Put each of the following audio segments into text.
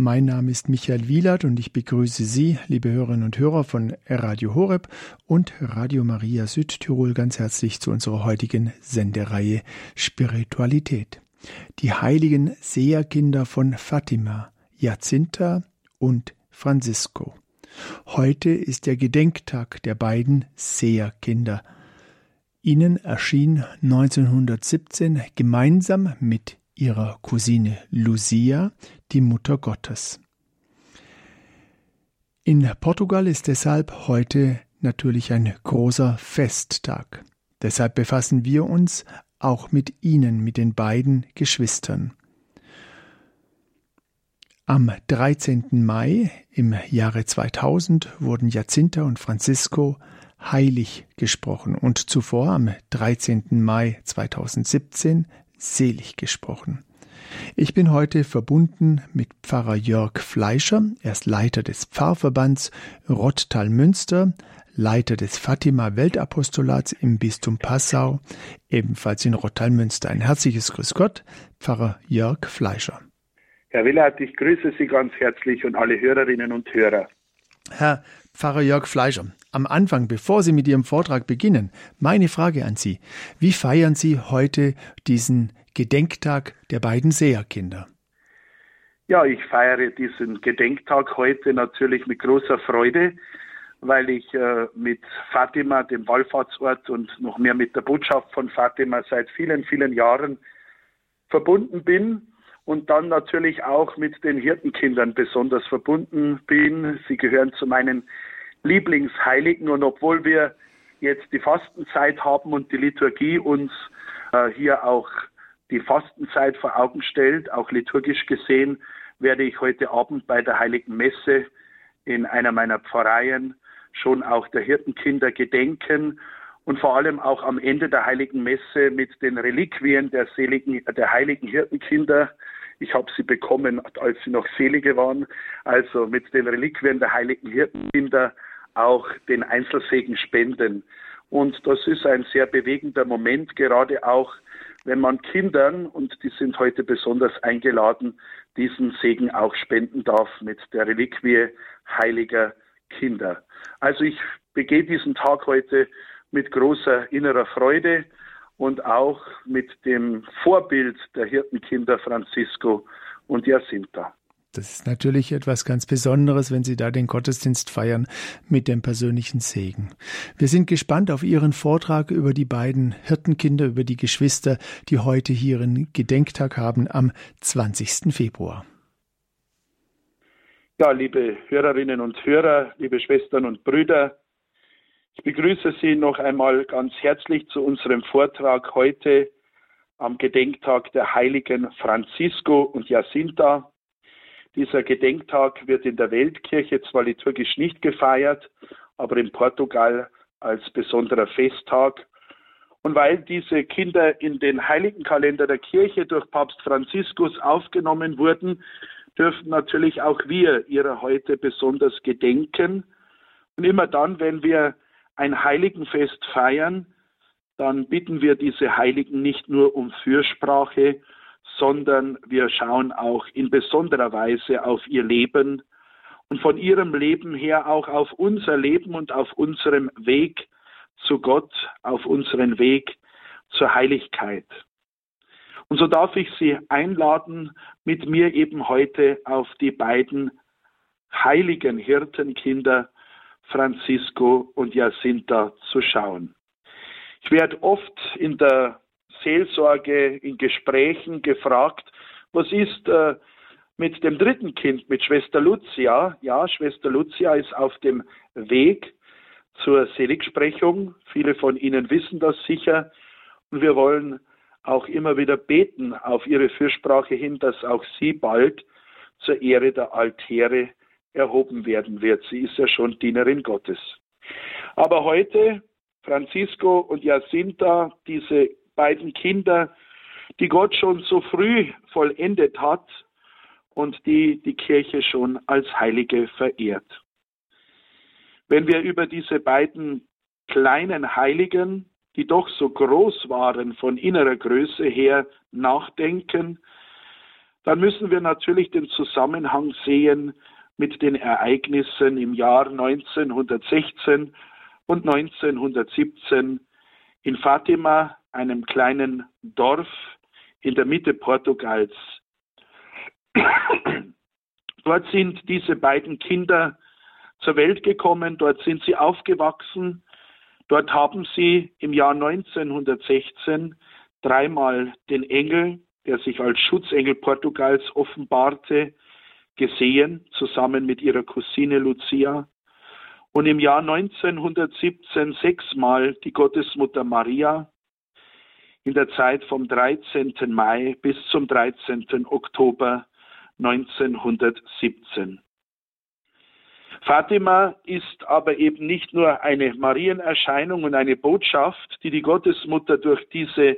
Mein Name ist Michael Wielert und ich begrüße Sie, liebe Hörerinnen und Hörer von Radio Horeb und Radio Maria Südtirol ganz herzlich zu unserer heutigen Sendereihe Spiritualität. Die heiligen Seherkinder von Fatima, Jacinta und Francisco. Heute ist der Gedenktag der beiden Seherkinder. Ihnen erschien 1917 gemeinsam mit ihrer Cousine Lucia die Mutter Gottes. In Portugal ist deshalb heute natürlich ein großer Festtag. Deshalb befassen wir uns auch mit ihnen, mit den beiden Geschwistern. Am 13. Mai im Jahre 2000 wurden Jacinta und Francisco heilig gesprochen und zuvor am 13. Mai 2017 selig gesprochen. Ich bin heute verbunden mit Pfarrer Jörg Fleischer. Er ist Leiter des Pfarrverbands Rotttal-Münster, Leiter des Fatima Weltapostolats im Bistum Passau, ebenfalls in Rotttal-Münster. Ein herzliches Grüß Gott, Pfarrer Jörg Fleischer. Herr Willert, ich grüße Sie ganz herzlich und alle Hörerinnen und Hörer. Herr Pfarrer Jörg Fleischer, am Anfang, bevor Sie mit Ihrem Vortrag beginnen, meine Frage an Sie. Wie feiern Sie heute diesen Gedenktag der beiden Seherkinder? Ja, ich feiere diesen Gedenktag heute natürlich mit großer Freude, weil ich äh, mit Fatima, dem Wallfahrtsort und noch mehr mit der Botschaft von Fatima seit vielen, vielen Jahren verbunden bin und dann natürlich auch mit den Hirtenkindern besonders verbunden bin. Sie gehören zu meinen Lieblingsheiligen und obwohl wir jetzt die Fastenzeit haben und die Liturgie uns äh, hier auch die Fastenzeit vor Augen stellt, auch liturgisch gesehen, werde ich heute Abend bei der Heiligen Messe in einer meiner Pfarreien schon auch der Hirtenkinder gedenken und vor allem auch am Ende der Heiligen Messe mit den Reliquien der seligen, der heiligen Hirtenkinder. Ich habe sie bekommen, als sie noch Selige waren, also mit den Reliquien der heiligen Hirtenkinder auch den Einzelsegen spenden. Und das ist ein sehr bewegender Moment, gerade auch wenn man Kindern, und die sind heute besonders eingeladen, diesen Segen auch spenden darf mit der Reliquie heiliger Kinder. Also ich begehe diesen Tag heute mit großer innerer Freude und auch mit dem Vorbild der Hirtenkinder Francisco und Jacinta. Das ist natürlich etwas ganz Besonderes, wenn Sie da den Gottesdienst feiern mit dem persönlichen Segen. Wir sind gespannt auf Ihren Vortrag über die beiden Hirtenkinder, über die Geschwister, die heute hier ihren Gedenktag haben am 20. Februar. Ja, liebe Hörerinnen und Hörer, liebe Schwestern und Brüder, ich begrüße Sie noch einmal ganz herzlich zu unserem Vortrag heute am Gedenktag der Heiligen Francisco und Jacinta. Dieser Gedenktag wird in der Weltkirche zwar liturgisch nicht gefeiert, aber in Portugal als besonderer Festtag. Und weil diese Kinder in den Heiligenkalender der Kirche durch Papst Franziskus aufgenommen wurden, dürfen natürlich auch wir ihrer heute besonders gedenken. Und immer dann, wenn wir ein Heiligenfest feiern, dann bitten wir diese Heiligen nicht nur um Fürsprache, sondern wir schauen auch in besonderer Weise auf ihr Leben und von ihrem Leben her auch auf unser Leben und auf unserem Weg zu Gott, auf unseren Weg zur Heiligkeit. Und so darf ich Sie einladen, mit mir eben heute auf die beiden heiligen Hirtenkinder Francisco und Jacinta zu schauen. Ich werde oft in der Seelsorge, in Gesprächen gefragt, was ist äh, mit dem dritten Kind, mit Schwester Lucia? Ja, Schwester Lucia ist auf dem Weg zur Seligsprechung. Viele von Ihnen wissen das sicher. Und wir wollen auch immer wieder beten auf Ihre Fürsprache hin, dass auch sie bald zur Ehre der Altäre erhoben werden wird. Sie ist ja schon Dienerin Gottes. Aber heute Francisco und Jacinta, diese beiden Kinder, die Gott schon so früh vollendet hat und die die Kirche schon als Heilige verehrt. Wenn wir über diese beiden kleinen Heiligen, die doch so groß waren von innerer Größe her, nachdenken, dann müssen wir natürlich den Zusammenhang sehen mit den Ereignissen im Jahr 1916 und 1917 in Fatima, einem kleinen Dorf in der Mitte Portugals. Dort sind diese beiden Kinder zur Welt gekommen, dort sind sie aufgewachsen, dort haben sie im Jahr 1916 dreimal den Engel, der sich als Schutzengel Portugals offenbarte, gesehen, zusammen mit ihrer Cousine Lucia. Und im Jahr 1917 sechsmal die Gottesmutter Maria in der Zeit vom 13. Mai bis zum 13. Oktober 1917. Fatima ist aber eben nicht nur eine Marienerscheinung und eine Botschaft, die die Gottesmutter durch diese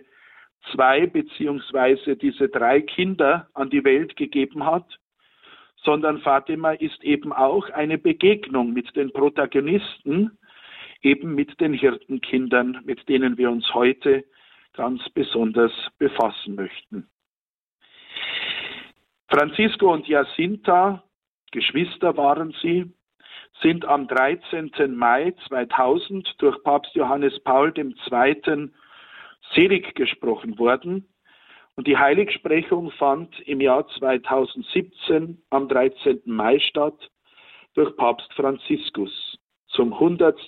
zwei beziehungsweise diese drei Kinder an die Welt gegeben hat, sondern Fatima ist eben auch eine Begegnung mit den Protagonisten, eben mit den Hirtenkindern, mit denen wir uns heute ganz besonders befassen möchten. Francisco und Jacinta, Geschwister waren sie, sind am 13. Mai 2000 durch Papst Johannes Paul II. selig gesprochen worden. Und die Heiligsprechung fand im Jahr 2017 am 13. Mai statt durch Papst Franziskus zum 100.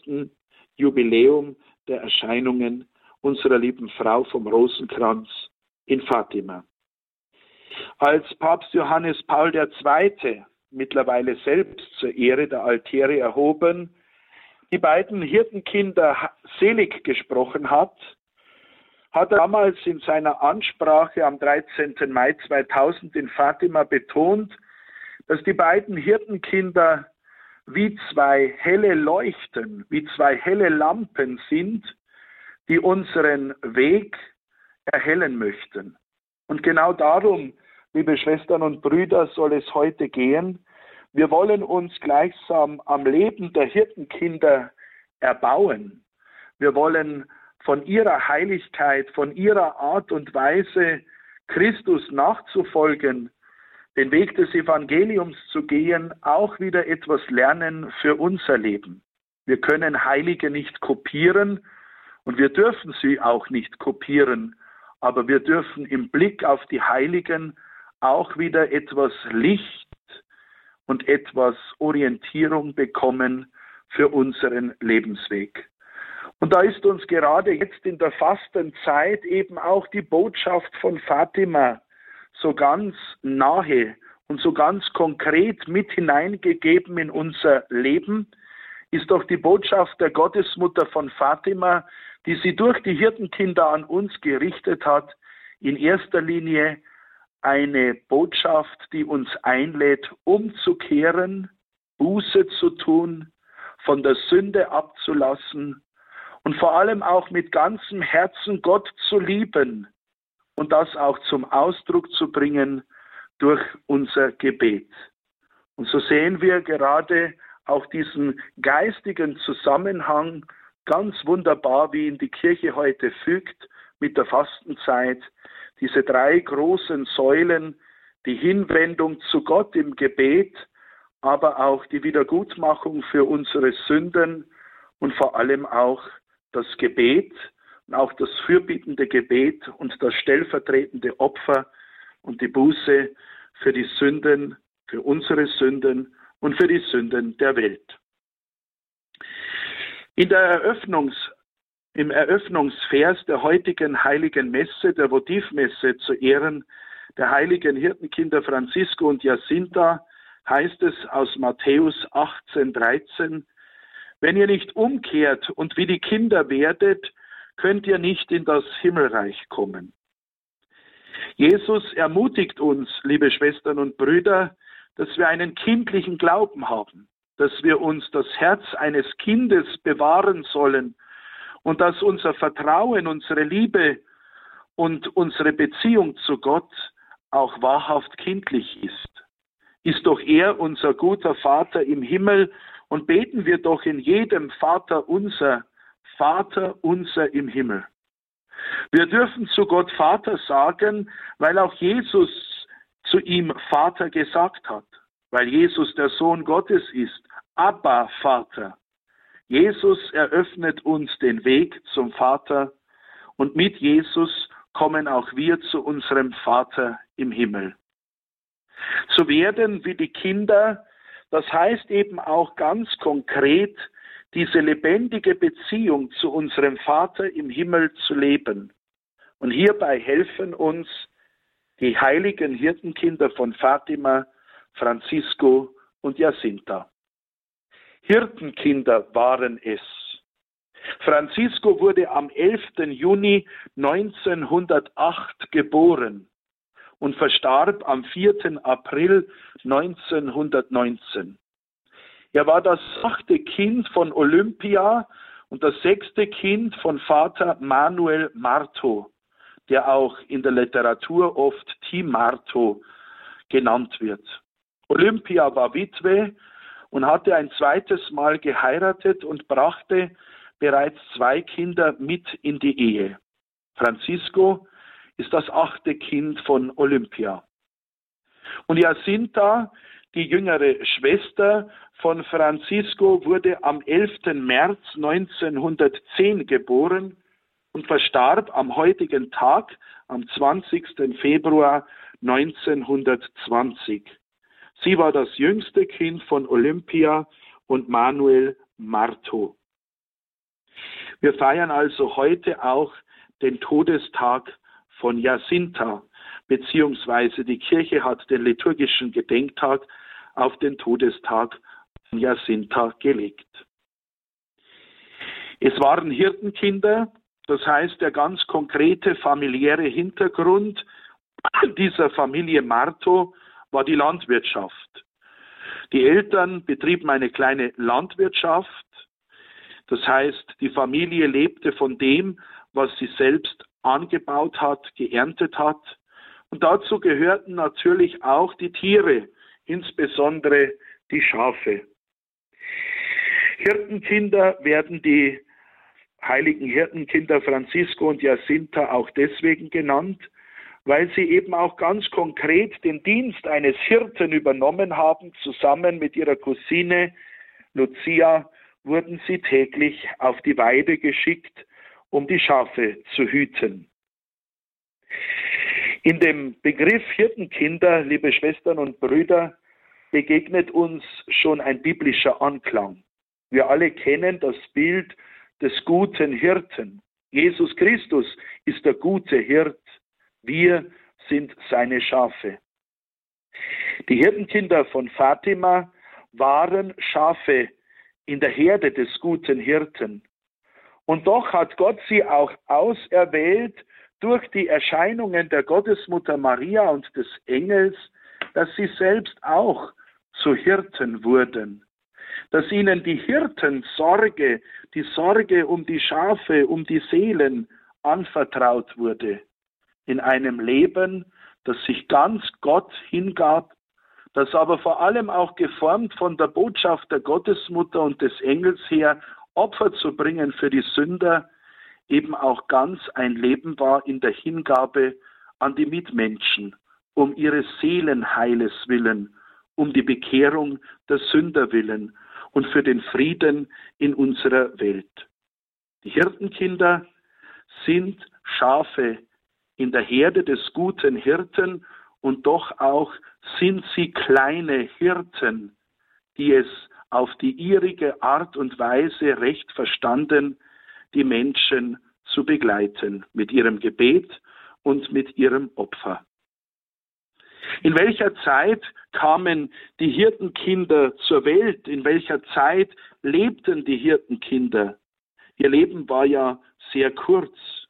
Jubiläum der Erscheinungen unserer lieben Frau vom Rosenkranz in Fatima. Als Papst Johannes Paul II mittlerweile selbst zur Ehre der Altäre erhoben, die beiden Hirtenkinder selig gesprochen hat, hat er damals in seiner Ansprache am 13. Mai 2000 in Fatima betont, dass die beiden Hirtenkinder wie zwei helle Leuchten, wie zwei helle Lampen sind, die unseren Weg erhellen möchten. Und genau darum liebe Schwestern und Brüder, soll es heute gehen. Wir wollen uns gleichsam am Leben der Hirtenkinder erbauen. Wir wollen von ihrer Heiligkeit, von ihrer Art und Weise, Christus nachzufolgen, den Weg des Evangeliums zu gehen, auch wieder etwas lernen für unser Leben. Wir können Heilige nicht kopieren und wir dürfen sie auch nicht kopieren, aber wir dürfen im Blick auf die Heiligen auch wieder etwas Licht und etwas Orientierung bekommen für unseren Lebensweg. Und da ist uns gerade jetzt in der Fastenzeit eben auch die Botschaft von Fatima so ganz nahe und so ganz konkret mit hineingegeben in unser Leben, ist doch die Botschaft der Gottesmutter von Fatima, die sie durch die Hirtenkinder an uns gerichtet hat, in erster Linie eine Botschaft, die uns einlädt, umzukehren, Buße zu tun, von der Sünde abzulassen und vor allem auch mit ganzem Herzen Gott zu lieben und das auch zum Ausdruck zu bringen durch unser Gebet. Und so sehen wir gerade auch diesen geistigen Zusammenhang ganz wunderbar, wie ihn die Kirche heute fügt mit der Fastenzeit, diese drei großen Säulen, die Hinwendung zu Gott im Gebet, aber auch die Wiedergutmachung für unsere Sünden und vor allem auch das Gebet und auch das fürbittende Gebet und das stellvertretende Opfer und die Buße für die Sünden, für unsere Sünden und für die Sünden der Welt. In der Eröffnungs im Eröffnungsvers der heutigen heiligen Messe, der Votivmesse zu Ehren der heiligen Hirtenkinder Francisco und Jacinta, heißt es aus Matthäus 18, 13, wenn ihr nicht umkehrt und wie die Kinder werdet, könnt ihr nicht in das Himmelreich kommen. Jesus ermutigt uns, liebe Schwestern und Brüder, dass wir einen kindlichen Glauben haben, dass wir uns das Herz eines Kindes bewahren sollen und dass unser Vertrauen, unsere Liebe und unsere Beziehung zu Gott auch wahrhaft kindlich ist. Ist doch er unser guter Vater im Himmel und beten wir doch in jedem Vater unser, Vater unser im Himmel. Wir dürfen zu Gott Vater sagen, weil auch Jesus zu ihm Vater gesagt hat, weil Jesus der Sohn Gottes ist. Abba, Vater. Jesus eröffnet uns den Weg zum Vater und mit Jesus kommen auch wir zu unserem Vater im Himmel. Zu werden wie die Kinder, das heißt eben auch ganz konkret, diese lebendige Beziehung zu unserem Vater im Himmel zu leben. Und hierbei helfen uns die heiligen Hirtenkinder von Fatima, Francisco und Jacinta. Hirtenkinder waren es. Francisco wurde am 11. Juni 1908 geboren und verstarb am 4. April 1919. Er war das achte Kind von Olympia und das sechste Kind von Vater Manuel Marto, der auch in der Literatur oft Tim Marto genannt wird. Olympia war Witwe und hatte ein zweites Mal geheiratet und brachte bereits zwei Kinder mit in die Ehe. Francisco ist das achte Kind von Olympia. Und Jacinta, die jüngere Schwester von Francisco, wurde am 11. März 1910 geboren und verstarb am heutigen Tag, am 20. Februar 1920. Sie war das jüngste Kind von Olympia und Manuel Marto. Wir feiern also heute auch den Todestag von Jacinta, beziehungsweise die Kirche hat den liturgischen Gedenktag auf den Todestag von Jacinta gelegt. Es waren Hirtenkinder, das heißt der ganz konkrete familiäre Hintergrund dieser Familie Marto war die Landwirtschaft. Die Eltern betrieben eine kleine Landwirtschaft das heißt, die Familie lebte von dem, was sie selbst angebaut hat, geerntet hat. Und dazu gehörten natürlich auch die Tiere, insbesondere die Schafe. Hirtenkinder werden die heiligen Hirtenkinder Francisco und Jacinta auch deswegen genannt, weil sie eben auch ganz konkret den Dienst eines Hirten übernommen haben, zusammen mit ihrer Cousine Lucia wurden sie täglich auf die Weide geschickt, um die Schafe zu hüten. In dem Begriff Hirtenkinder, liebe Schwestern und Brüder, begegnet uns schon ein biblischer Anklang. Wir alle kennen das Bild des guten Hirten. Jesus Christus ist der gute Hirt. Wir sind seine Schafe. Die Hirtenkinder von Fatima waren Schafe in der Herde des guten Hirten. Und doch hat Gott sie auch auserwählt durch die Erscheinungen der Gottesmutter Maria und des Engels, dass sie selbst auch zu Hirten wurden, dass ihnen die Hirtensorge, die Sorge um die Schafe, um die Seelen anvertraut wurde, in einem Leben, das sich ganz Gott hingab das aber vor allem auch geformt von der Botschaft der Gottesmutter und des Engels her, Opfer zu bringen für die Sünder, eben auch ganz ein Leben war in der Hingabe an die Mitmenschen, um ihres Seelenheiles willen, um die Bekehrung der Sünder willen und für den Frieden in unserer Welt. Die Hirtenkinder sind Schafe in der Herde des guten Hirten und doch auch sind sie kleine Hirten, die es auf die ihrige Art und Weise recht verstanden, die Menschen zu begleiten mit ihrem Gebet und mit ihrem Opfer. In welcher Zeit kamen die Hirtenkinder zur Welt? In welcher Zeit lebten die Hirtenkinder? Ihr Leben war ja sehr kurz.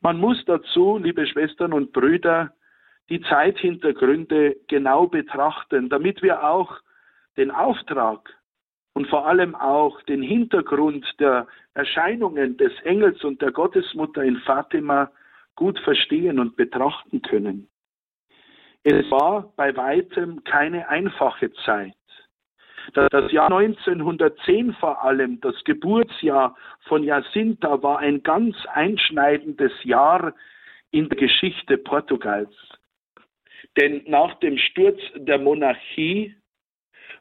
Man muss dazu, liebe Schwestern und Brüder, die Zeithintergründe genau betrachten, damit wir auch den Auftrag und vor allem auch den Hintergrund der Erscheinungen des Engels und der Gottesmutter in Fatima gut verstehen und betrachten können. Es war bei weitem keine einfache Zeit. Das Jahr 1910 vor allem, das Geburtsjahr von Jacinta, war ein ganz einschneidendes Jahr in der Geschichte Portugals. Denn nach dem Sturz der Monarchie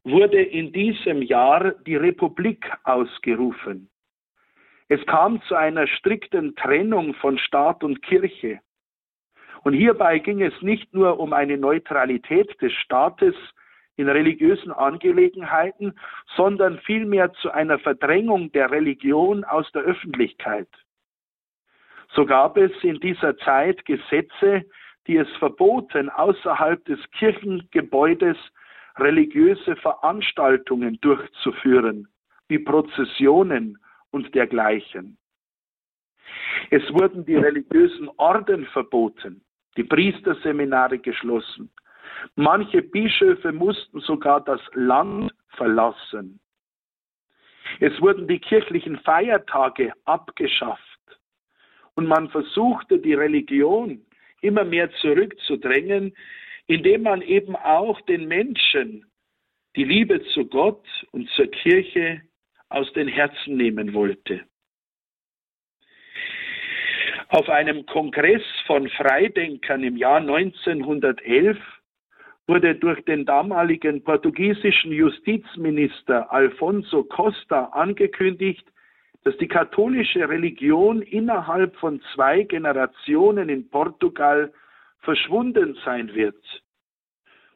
wurde in diesem Jahr die Republik ausgerufen. Es kam zu einer strikten Trennung von Staat und Kirche. Und hierbei ging es nicht nur um eine Neutralität des Staates in religiösen Angelegenheiten, sondern vielmehr zu einer Verdrängung der Religion aus der Öffentlichkeit. So gab es in dieser Zeit Gesetze, die es verboten, außerhalb des Kirchengebäudes religiöse Veranstaltungen durchzuführen, wie Prozessionen und dergleichen. Es wurden die religiösen Orden verboten, die Priesterseminare geschlossen. Manche Bischöfe mussten sogar das Land verlassen. Es wurden die kirchlichen Feiertage abgeschafft und man versuchte die Religion immer mehr zurückzudrängen, indem man eben auch den Menschen die Liebe zu Gott und zur Kirche aus den Herzen nehmen wollte. Auf einem Kongress von Freidenkern im Jahr 1911 wurde durch den damaligen portugiesischen Justizminister Alfonso Costa angekündigt, dass die katholische Religion innerhalb von zwei Generationen in Portugal verschwunden sein wird.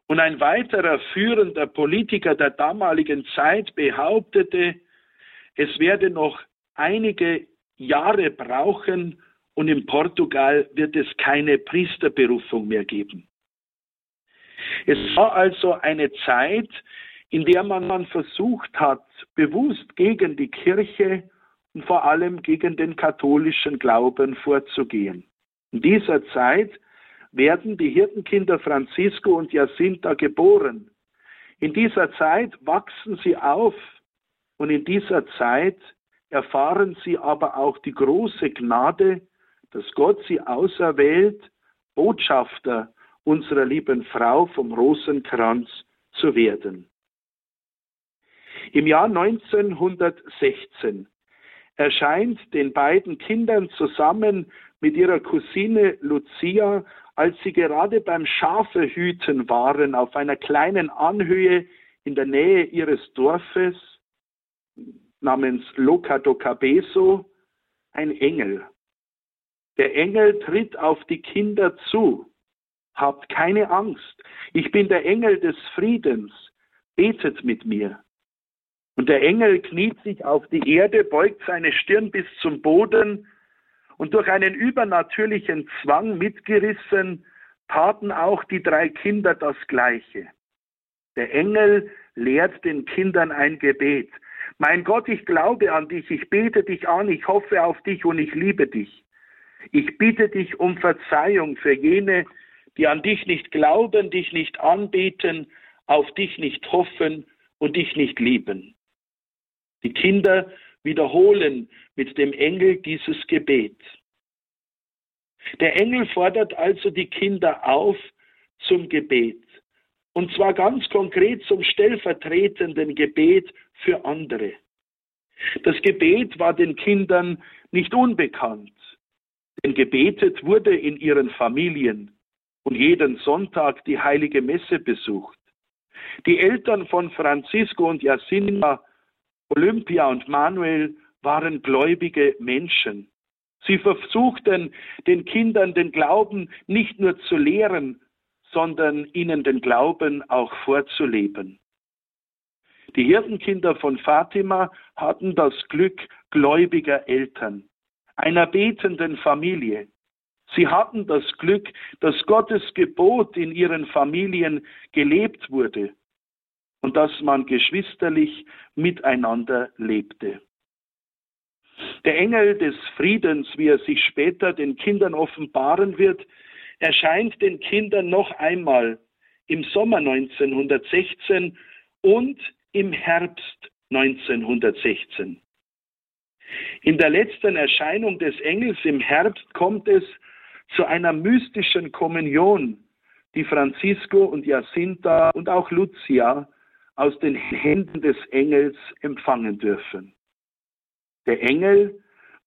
Und ein weiterer führender Politiker der damaligen Zeit behauptete, es werde noch einige Jahre brauchen und in Portugal wird es keine Priesterberufung mehr geben. Es war also eine Zeit, in der man versucht hat, bewusst gegen die Kirche und vor allem gegen den katholischen Glauben vorzugehen. In dieser Zeit werden die Hirtenkinder Francisco und Jacinta geboren. In dieser Zeit wachsen sie auf und in dieser Zeit erfahren sie aber auch die große Gnade, dass Gott sie auserwählt, Botschafter unserer lieben Frau vom Rosenkranz zu werden. Im Jahr 1916 erscheint den beiden Kindern zusammen mit ihrer Cousine Lucia, als sie gerade beim Schafehüten waren auf einer kleinen Anhöhe in der Nähe ihres Dorfes namens Loca do Cabeso, ein Engel. Der Engel tritt auf die Kinder zu Habt keine Angst. Ich bin der Engel des Friedens. Betet mit mir. Und der Engel kniet sich auf die Erde, beugt seine Stirn bis zum Boden und durch einen übernatürlichen Zwang mitgerissen, taten auch die drei Kinder das Gleiche. Der Engel lehrt den Kindern ein Gebet. Mein Gott, ich glaube an dich, ich bete dich an, ich hoffe auf dich und ich liebe dich. Ich bitte dich um Verzeihung für jene, die an dich nicht glauben, dich nicht anbeten, auf dich nicht hoffen und dich nicht lieben. Die Kinder wiederholen mit dem Engel dieses Gebet. Der Engel fordert also die Kinder auf zum Gebet. Und zwar ganz konkret zum stellvertretenden Gebet für andere. Das Gebet war den Kindern nicht unbekannt, denn gebetet wurde in ihren Familien, und jeden Sonntag die heilige Messe besucht. Die Eltern von Francisco und Jacinta, Olympia und Manuel waren gläubige Menschen. Sie versuchten den Kindern den Glauben nicht nur zu lehren, sondern ihnen den Glauben auch vorzuleben. Die Hirtenkinder von Fatima hatten das Glück gläubiger Eltern, einer betenden Familie. Sie hatten das Glück, dass Gottes Gebot in ihren Familien gelebt wurde und dass man geschwisterlich miteinander lebte. Der Engel des Friedens, wie er sich später den Kindern offenbaren wird, erscheint den Kindern noch einmal im Sommer 1916 und im Herbst 1916. In der letzten Erscheinung des Engels im Herbst kommt es zu einer mystischen Kommunion, die Francisco und Jacinta und auch Lucia aus den Händen des Engels empfangen dürfen. Der Engel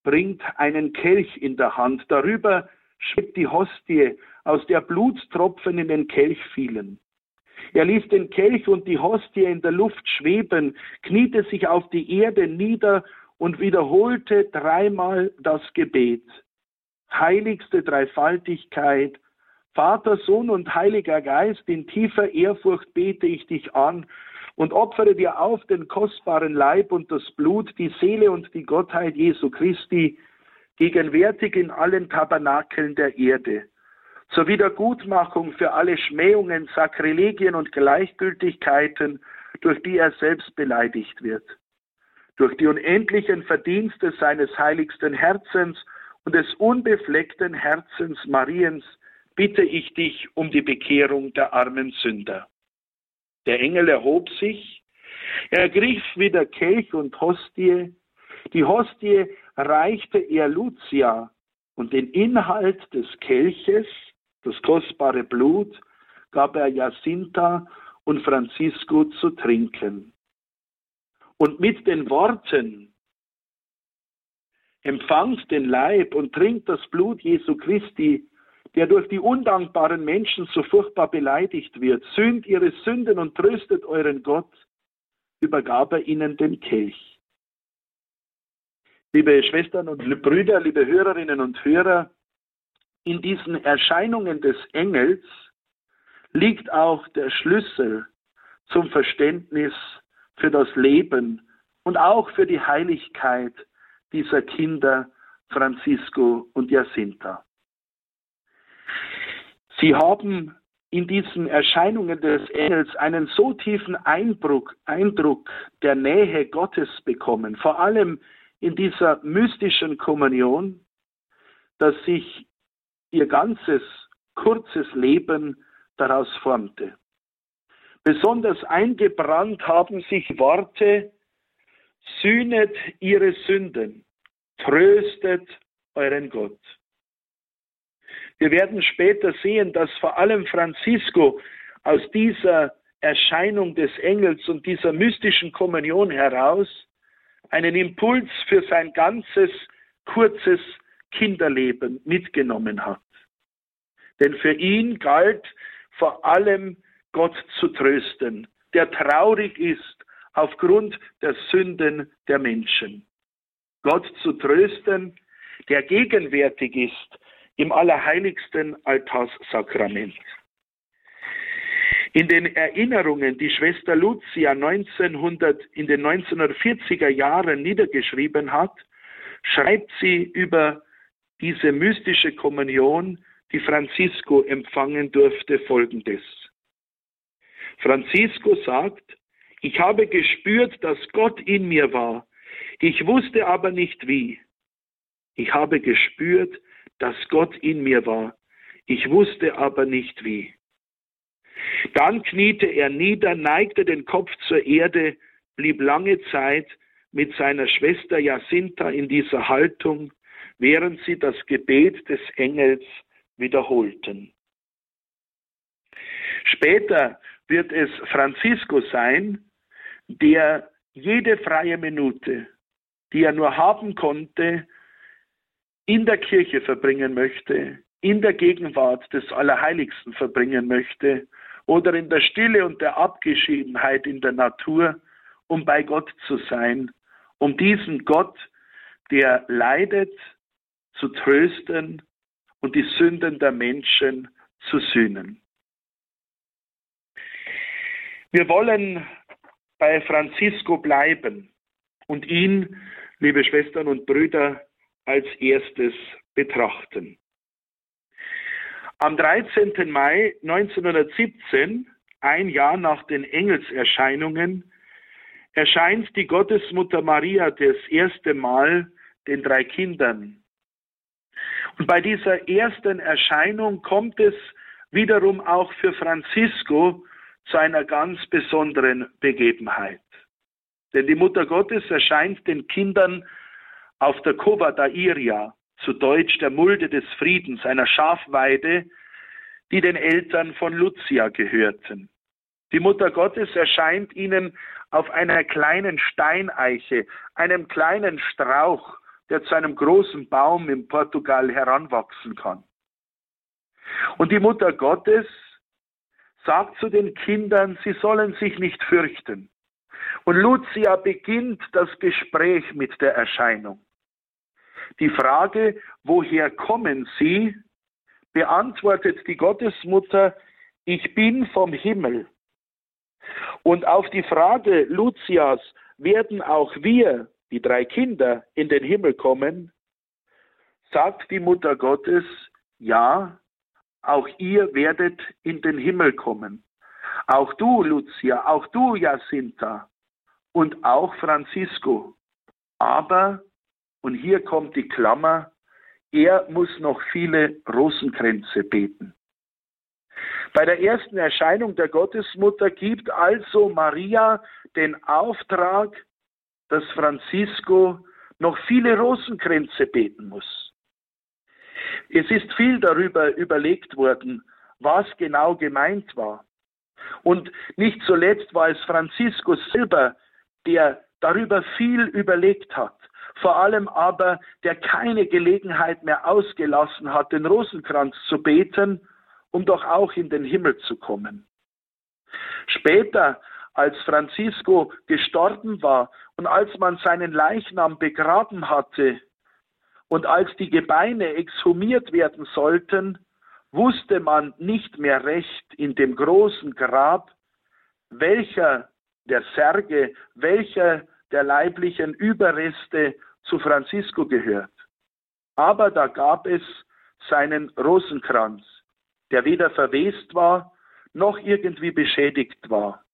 bringt einen Kelch in der Hand, darüber schwebt die Hostie aus der Blutstropfen in den Kelch fielen. Er ließ den Kelch und die Hostie in der Luft schweben, kniete sich auf die Erde nieder und wiederholte dreimal das Gebet. Heiligste Dreifaltigkeit, Vater, Sohn und Heiliger Geist, in tiefer Ehrfurcht bete ich dich an und opfere dir auf den kostbaren Leib und das Blut, die Seele und die Gottheit Jesu Christi, gegenwärtig in allen Tabernakeln der Erde, zur Wiedergutmachung für alle Schmähungen, Sakrilegien und Gleichgültigkeiten, durch die er selbst beleidigt wird. Durch die unendlichen Verdienste seines heiligsten Herzens und des unbefleckten Herzens Mariens bitte ich dich um die Bekehrung der armen Sünder. Der Engel erhob sich, er ergriff wieder Kelch und Hostie, die Hostie reichte er Lucia und den Inhalt des Kelches, das kostbare Blut, gab er Jacinta und Francisco zu trinken. Und mit den Worten, empfangt den Leib und trinkt das Blut Jesu Christi, der durch die undankbaren Menschen so furchtbar beleidigt wird, sühnt ihre Sünden und tröstet euren Gott, übergab er ihnen den Kelch. Liebe Schwestern und Brüder, liebe Hörerinnen und Hörer, in diesen Erscheinungen des Engels liegt auch der Schlüssel zum Verständnis für das Leben und auch für die Heiligkeit dieser Kinder Francisco und Jacinta. Sie haben in diesen Erscheinungen des Engels einen so tiefen Eindruck, Eindruck der Nähe Gottes bekommen, vor allem in dieser mystischen Kommunion, dass sich ihr ganzes kurzes Leben daraus formte. Besonders eingebrannt haben sich Worte, sühnet ihre Sünden, tröstet euren Gott. Wir werden später sehen, dass vor allem Francisco aus dieser Erscheinung des Engels und dieser mystischen Kommunion heraus einen Impuls für sein ganzes kurzes Kinderleben mitgenommen hat. Denn für ihn galt vor allem Gott zu trösten, der traurig ist aufgrund der Sünden der Menschen. Gott zu trösten, der gegenwärtig ist im allerheiligsten Altarssakrament. In den Erinnerungen, die Schwester Lucia 1900, in den 1940er Jahren niedergeschrieben hat, schreibt sie über diese mystische Kommunion, die Francisco empfangen durfte, folgendes. Francisco sagt, ich habe gespürt, dass Gott in mir war. Ich wusste aber nicht wie. Ich habe gespürt, dass Gott in mir war. Ich wusste aber nicht wie. Dann kniete er nieder, neigte den Kopf zur Erde, blieb lange Zeit mit seiner Schwester Jacinta in dieser Haltung, während sie das Gebet des Engels wiederholten. Später wird es Francisco sein, der jede freie Minute, die er nur haben konnte, in der Kirche verbringen möchte, in der Gegenwart des Allerheiligsten verbringen möchte oder in der Stille und der Abgeschiedenheit in der Natur, um bei Gott zu sein, um diesen Gott, der leidet, zu trösten und die Sünden der Menschen zu sühnen. Wir wollen bei Francisco bleiben und ihn, liebe Schwestern und Brüder, als erstes betrachten. Am 13. Mai 1917, ein Jahr nach den Engelserscheinungen, erscheint die Gottesmutter Maria das erste Mal den drei Kindern. Und bei dieser ersten Erscheinung kommt es wiederum auch für Francisco zu einer ganz besonderen Begebenheit. Denn die Mutter Gottes erscheint den Kindern auf der Kova da Iria, zu Deutsch der Mulde des Friedens, einer Schafweide, die den Eltern von Lucia gehörten. Die Mutter Gottes erscheint ihnen auf einer kleinen Steineiche, einem kleinen Strauch, der zu einem großen Baum in Portugal heranwachsen kann. Und die Mutter Gottes sagt zu den Kindern, sie sollen sich nicht fürchten. Und Lucia beginnt das Gespräch mit der Erscheinung. Die Frage, woher kommen Sie, beantwortet die Gottesmutter, ich bin vom Himmel. Und auf die Frage Lucias, werden auch wir, die drei Kinder, in den Himmel kommen, sagt die Mutter Gottes, ja, auch ihr werdet in den Himmel kommen. Auch du, Lucia, auch du, Jacinta und auch Francisco. Aber, und hier kommt die Klammer, er muss noch viele Rosenkränze beten. Bei der ersten Erscheinung der Gottesmutter gibt also Maria den Auftrag, dass Francisco noch viele Rosenkränze beten muss. Es ist viel darüber überlegt worden, was genau gemeint war. Und nicht zuletzt war es Franziskus selber, der darüber viel überlegt hat, vor allem aber, der keine Gelegenheit mehr ausgelassen hat, den Rosenkranz zu beten, um doch auch in den Himmel zu kommen. Später, als Francisco gestorben war und als man seinen Leichnam begraben hatte, und als die Gebeine exhumiert werden sollten, wusste man nicht mehr recht in dem großen Grab, welcher der Särge, welcher der leiblichen Überreste zu Francisco gehört. Aber da gab es seinen Rosenkranz, der weder verwest war, noch irgendwie beschädigt war.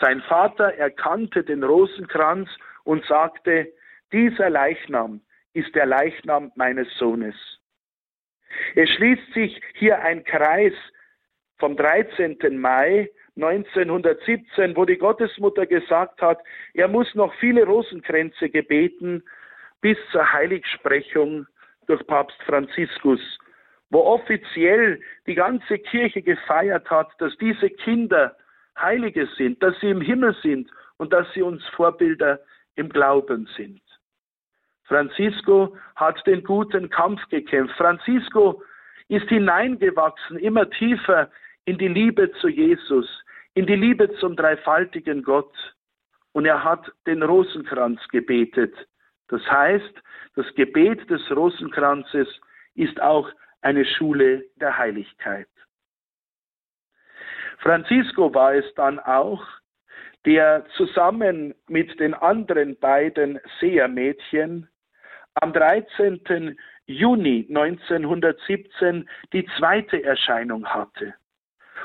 Sein Vater erkannte den Rosenkranz und sagte, dieser Leichnam ist der Leichnam meines Sohnes. Es schließt sich hier ein Kreis vom 13. Mai 1917, wo die Gottesmutter gesagt hat, er muss noch viele Rosenkränze gebeten bis zur Heiligsprechung durch Papst Franziskus, wo offiziell die ganze Kirche gefeiert hat, dass diese Kinder Heilige sind, dass sie im Himmel sind und dass sie uns Vorbilder im Glauben sind. Francisco hat den guten Kampf gekämpft. Francisco ist hineingewachsen, immer tiefer in die Liebe zu Jesus, in die Liebe zum dreifaltigen Gott. Und er hat den Rosenkranz gebetet. Das heißt, das Gebet des Rosenkranzes ist auch eine Schule der Heiligkeit. Francisco war es dann auch, der zusammen mit den anderen beiden Sehermädchen am 13. Juni 1917 die zweite Erscheinung hatte.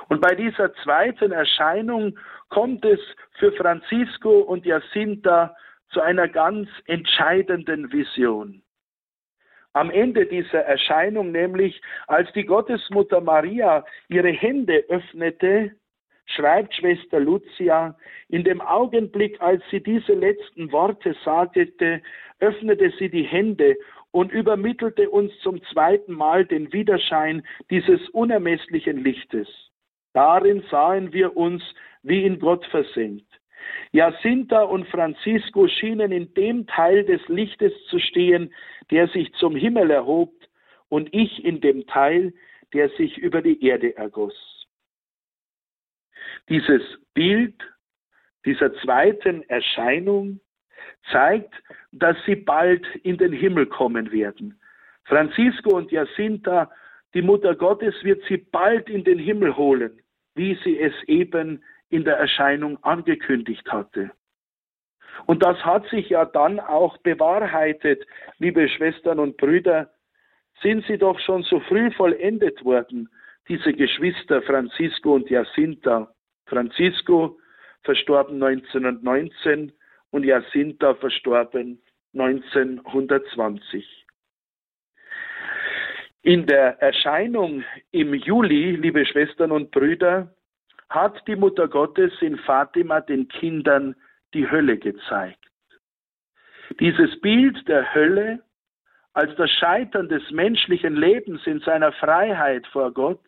Und bei dieser zweiten Erscheinung kommt es für Francisco und Jacinta zu einer ganz entscheidenden Vision. Am Ende dieser Erscheinung, nämlich als die Gottesmutter Maria ihre Hände öffnete, schreibt Schwester Lucia, in dem Augenblick, als sie diese letzten Worte sagte, öffnete sie die Hände und übermittelte uns zum zweiten Mal den Widerschein dieses unermesslichen Lichtes. Darin sahen wir uns wie in Gott versenkt. Jacinta und Francisco schienen in dem Teil des Lichtes zu stehen, der sich zum Himmel erhob, und ich in dem Teil, der sich über die Erde ergoss. Dieses Bild dieser zweiten Erscheinung zeigt, dass sie bald in den Himmel kommen werden. Francisco und Jacinta, die Mutter Gottes, wird sie bald in den Himmel holen, wie sie es eben in der Erscheinung angekündigt hatte. Und das hat sich ja dann auch bewahrheitet, liebe Schwestern und Brüder, sind sie doch schon so früh vollendet worden, diese Geschwister Francisco und Jacinta. Francisco verstorben 1919 und Jacinta verstorben 1920. In der Erscheinung im Juli, liebe Schwestern und Brüder, hat die Mutter Gottes in Fatima den Kindern die Hölle gezeigt. Dieses Bild der Hölle als das Scheitern des menschlichen Lebens in seiner Freiheit vor Gott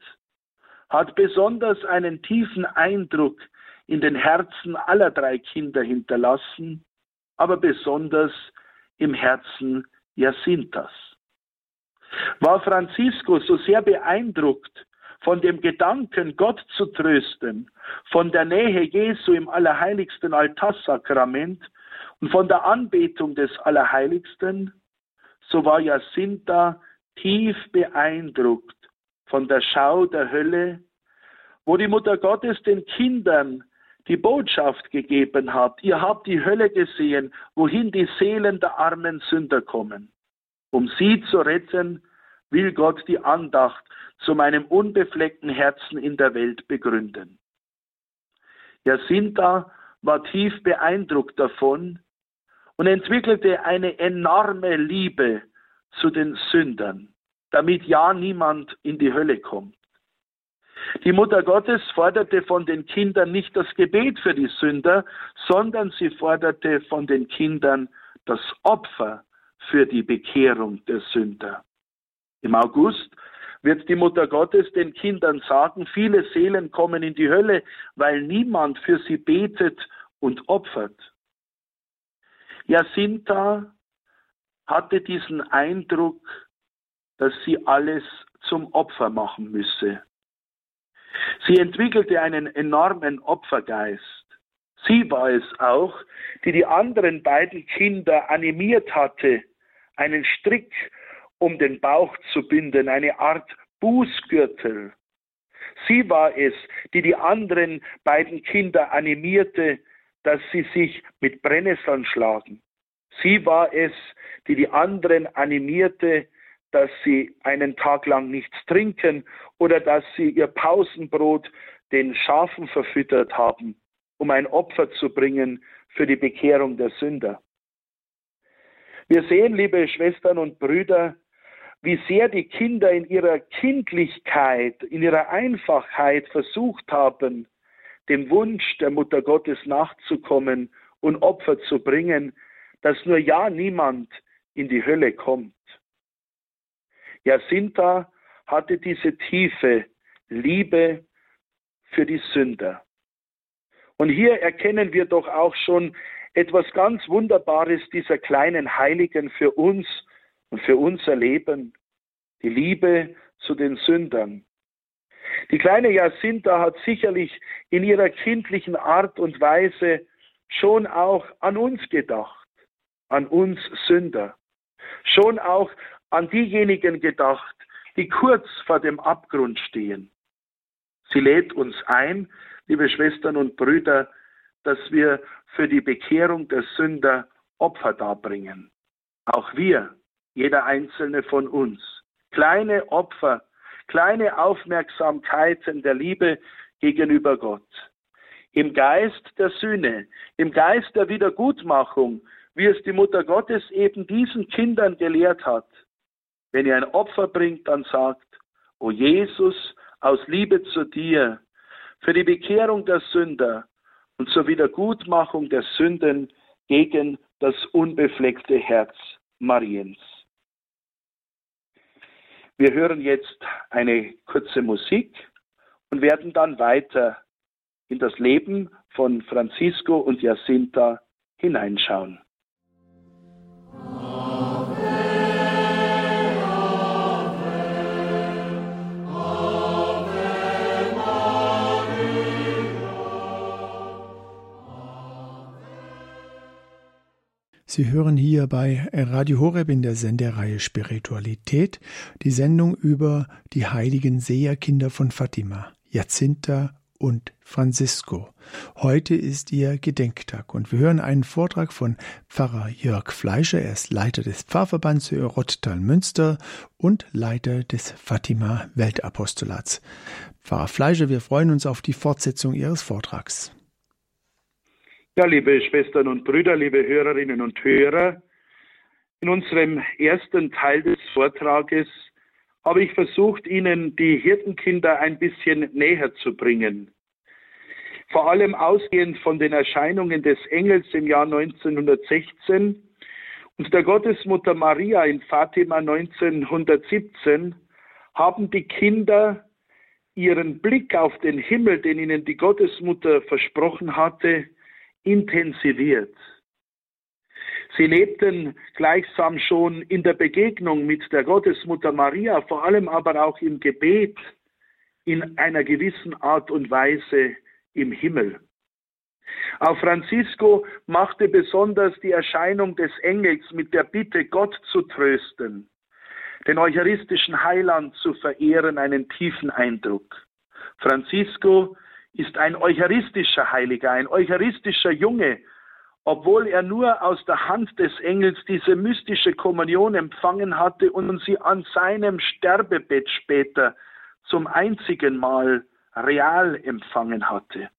hat besonders einen tiefen Eindruck in den Herzen aller drei Kinder hinterlassen, aber besonders im Herzen Jacintas. War Francisco so sehr beeindruckt von dem Gedanken, Gott zu trösten, von der Nähe Jesu im allerheiligsten Altarsakrament und von der Anbetung des Allerheiligsten, so war Jacinta tief beeindruckt von der Schau der Hölle, wo die Mutter Gottes den Kindern die Botschaft gegeben hat, ihr habt die Hölle gesehen, wohin die Seelen der armen Sünder kommen. Um sie zu retten, will Gott die Andacht zu meinem unbefleckten Herzen in der Welt begründen. Jacinta war tief beeindruckt davon und entwickelte eine enorme Liebe zu den Sündern, damit ja niemand in die Hölle kommt. Die Mutter Gottes forderte von den Kindern nicht das Gebet für die Sünder, sondern sie forderte von den Kindern das Opfer für die Bekehrung der Sünder. Im August wird die Mutter Gottes den Kindern sagen, viele Seelen kommen in die Hölle, weil niemand für sie betet und opfert. Jacinta hatte diesen Eindruck, dass sie alles zum Opfer machen müsse. Sie entwickelte einen enormen Opfergeist. Sie war es auch, die die anderen beiden Kinder animiert hatte, einen Strick um den Bauch zu binden, eine Art Bußgürtel. Sie war es, die die anderen beiden Kinder animierte, dass sie sich mit Brennnesseln schlagen. Sie war es, die die anderen animierte, dass sie einen Tag lang nichts trinken oder dass sie ihr Pausenbrot den Schafen verfüttert haben, um ein Opfer zu bringen für die Bekehrung der Sünder. Wir sehen, liebe Schwestern und Brüder, wie sehr die Kinder in ihrer Kindlichkeit, in ihrer Einfachheit versucht haben, dem Wunsch der Mutter Gottes nachzukommen und Opfer zu bringen, dass nur ja niemand in die Hölle kommt. Jacinta hatte diese tiefe Liebe für die Sünder. Und hier erkennen wir doch auch schon etwas ganz Wunderbares dieser kleinen Heiligen für uns und für unser Leben. Die Liebe zu den Sündern. Die kleine Jacinta hat sicherlich in ihrer kindlichen Art und Weise schon auch an uns gedacht, an uns Sünder, schon auch an diejenigen gedacht, die kurz vor dem Abgrund stehen. Sie lädt uns ein, liebe Schwestern und Brüder, dass wir für die Bekehrung der Sünder Opfer darbringen. Auch wir, jeder einzelne von uns, kleine Opfer, kleine Aufmerksamkeiten der Liebe gegenüber Gott. Im Geist der Sühne, im Geist der Wiedergutmachung, wie es die Mutter Gottes eben diesen Kindern gelehrt hat, wenn ihr ein Opfer bringt, dann sagt, O Jesus, aus Liebe zu dir, für die Bekehrung der Sünder und zur Wiedergutmachung der Sünden gegen das unbefleckte Herz Mariens. Wir hören jetzt eine kurze Musik und werden dann weiter in das Leben von Francisco und Jacinta hineinschauen. Sie hören hier bei Radio Horeb in der Sendereihe Spiritualität die Sendung über die heiligen Seherkinder von Fatima, Jacinta und Francisco. Heute ist ihr Gedenktag und wir hören einen Vortrag von Pfarrer Jörg Fleischer. Er ist Leiter des Pfarrverbands Rottal-Münster und Leiter des Fatima Weltapostolats. Pfarrer Fleischer, wir freuen uns auf die Fortsetzung Ihres Vortrags. Ja, liebe Schwestern und Brüder, liebe Hörerinnen und Hörer, in unserem ersten Teil des Vortrages habe ich versucht, Ihnen die Hirtenkinder ein bisschen näher zu bringen. Vor allem ausgehend von den Erscheinungen des Engels im Jahr 1916 und der Gottesmutter Maria in Fatima 1917 haben die Kinder ihren Blick auf den Himmel, den ihnen die Gottesmutter versprochen hatte, intensiviert. Sie lebten gleichsam schon in der Begegnung mit der Gottesmutter Maria, vor allem aber auch im Gebet in einer gewissen Art und Weise im Himmel. Auch Francisco machte besonders die Erscheinung des Engels mit der Bitte, Gott zu trösten, den eucharistischen Heiland zu verehren, einen tiefen Eindruck. Francisco ist ein eucharistischer Heiliger, ein eucharistischer Junge, obwohl er nur aus der Hand des Engels diese mystische Kommunion empfangen hatte und sie an seinem Sterbebett später zum einzigen Mal real empfangen hatte.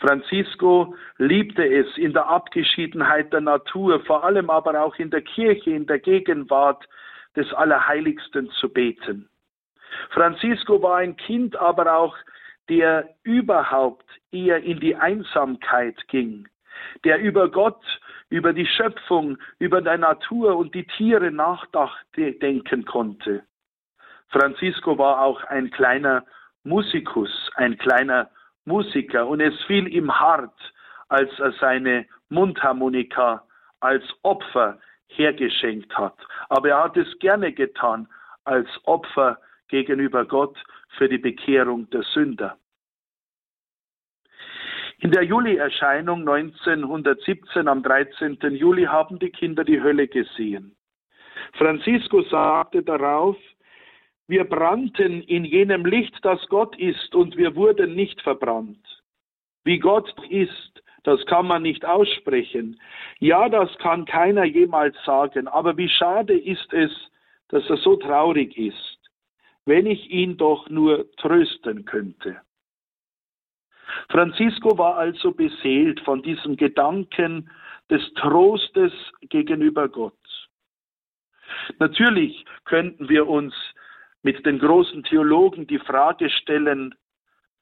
Francisco liebte es in der Abgeschiedenheit der Natur, vor allem aber auch in der Kirche, in der Gegenwart des Allerheiligsten zu beten. Francisco war ein Kind aber auch, der überhaupt eher in die Einsamkeit ging, der über Gott, über die Schöpfung, über die Natur und die Tiere nachdenken konnte. Francisco war auch ein kleiner Musikus, ein kleiner Musiker und es fiel ihm hart, als er seine Mundharmonika als Opfer hergeschenkt hat. Aber er hat es gerne getan als Opfer gegenüber Gott für die Bekehrung der Sünder. In der Juli-Erscheinung 1917 am 13. Juli haben die Kinder die Hölle gesehen. Francisco sagte darauf, wir brannten in jenem Licht, das Gott ist, und wir wurden nicht verbrannt. Wie Gott ist, das kann man nicht aussprechen. Ja, das kann keiner jemals sagen, aber wie schade ist es, dass er so traurig ist, wenn ich ihn doch nur trösten könnte. Francisco war also beseelt von diesem Gedanken des Trostes gegenüber Gott. Natürlich könnten wir uns mit den großen Theologen die Frage stellen,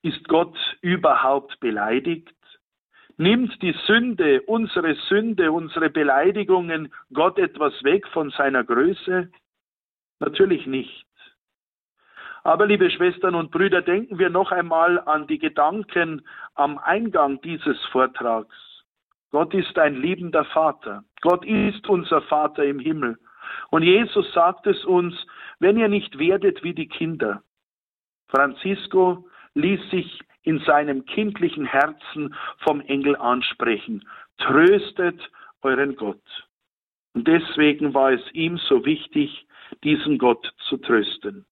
ist Gott überhaupt beleidigt? Nimmt die Sünde, unsere Sünde, unsere Beleidigungen Gott etwas weg von seiner Größe? Natürlich nicht. Aber liebe Schwestern und Brüder, denken wir noch einmal an die Gedanken am Eingang dieses Vortrags. Gott ist ein liebender Vater. Gott ist unser Vater im Himmel. Und Jesus sagt es uns, wenn ihr nicht werdet wie die Kinder. Francisco ließ sich in seinem kindlichen Herzen vom Engel ansprechen. Tröstet euren Gott. Und deswegen war es ihm so wichtig, diesen Gott zu trösten.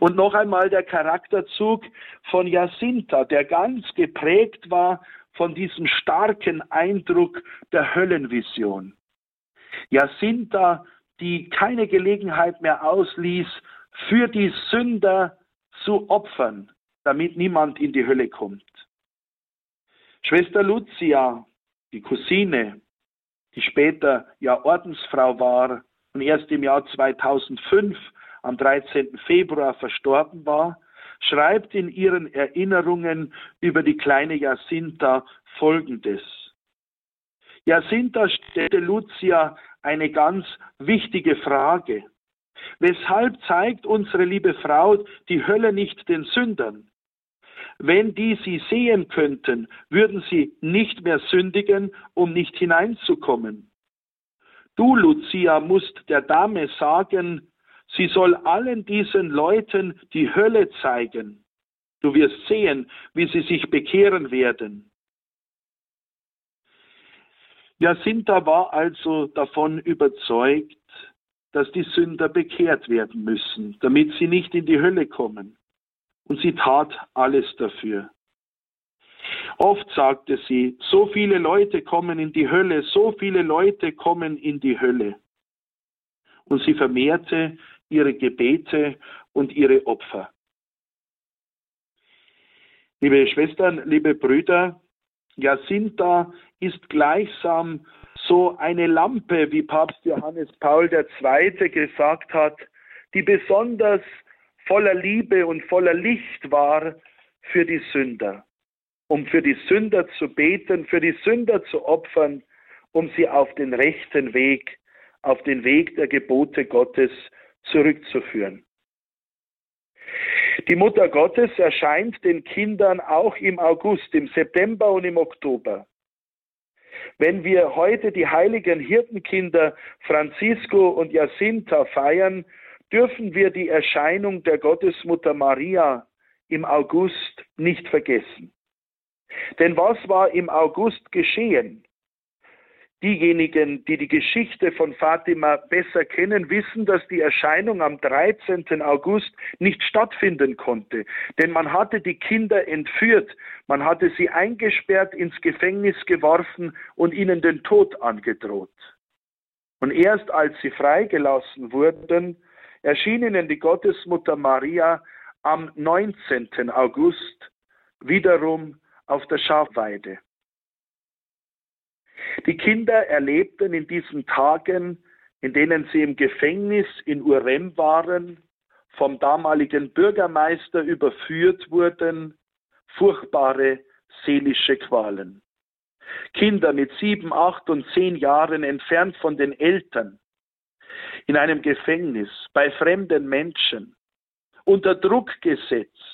Und noch einmal der Charakterzug von Jacinta, der ganz geprägt war von diesem starken Eindruck der Höllenvision. Jacinta, die keine Gelegenheit mehr ausließ, für die Sünder zu opfern, damit niemand in die Hölle kommt. Schwester Lucia, die Cousine, die später ja Ordensfrau war und erst im Jahr 2005 am 13. Februar verstorben war, schreibt in ihren Erinnerungen über die kleine Jacinta Folgendes. Jacinta stellte Lucia eine ganz wichtige Frage. Weshalb zeigt unsere liebe Frau die Hölle nicht den Sündern? Wenn die sie sehen könnten, würden sie nicht mehr sündigen, um nicht hineinzukommen. Du, Lucia, musst der Dame sagen, sie soll allen diesen Leuten die Hölle zeigen. Du wirst sehen, wie sie sich bekehren werden. Jacinta war also davon überzeugt, dass die Sünder bekehrt werden müssen, damit sie nicht in die Hölle kommen. Und sie tat alles dafür. Oft sagte sie, so viele Leute kommen in die Hölle, so viele Leute kommen in die Hölle. Und sie vermehrte ihre Gebete und ihre Opfer. Liebe Schwestern, liebe Brüder, Jacinta ist gleichsam so eine Lampe, wie Papst Johannes Paul II. gesagt hat, die besonders voller Liebe und voller Licht war für die Sünder, um für die Sünder zu beten, für die Sünder zu opfern, um sie auf den rechten Weg, auf den Weg der Gebote Gottes zurückzuführen. Die Mutter Gottes erscheint den Kindern auch im August, im September und im Oktober. Wenn wir heute die heiligen Hirtenkinder Francisco und Jacinta feiern, dürfen wir die Erscheinung der Gottesmutter Maria im August nicht vergessen. Denn was war im August geschehen? Diejenigen, die die Geschichte von Fatima besser kennen, wissen, dass die Erscheinung am 13. August nicht stattfinden konnte. Denn man hatte die Kinder entführt, man hatte sie eingesperrt, ins Gefängnis geworfen und ihnen den Tod angedroht. Und erst als sie freigelassen wurden, erschien ihnen die Gottesmutter Maria am 19. August wiederum auf der Schafweide. Die Kinder erlebten in diesen Tagen, in denen sie im Gefängnis in Urem waren, vom damaligen Bürgermeister überführt wurden, furchtbare seelische Qualen. Kinder mit sieben, acht und zehn Jahren entfernt von den Eltern, in einem Gefängnis, bei fremden Menschen, unter Druck gesetzt,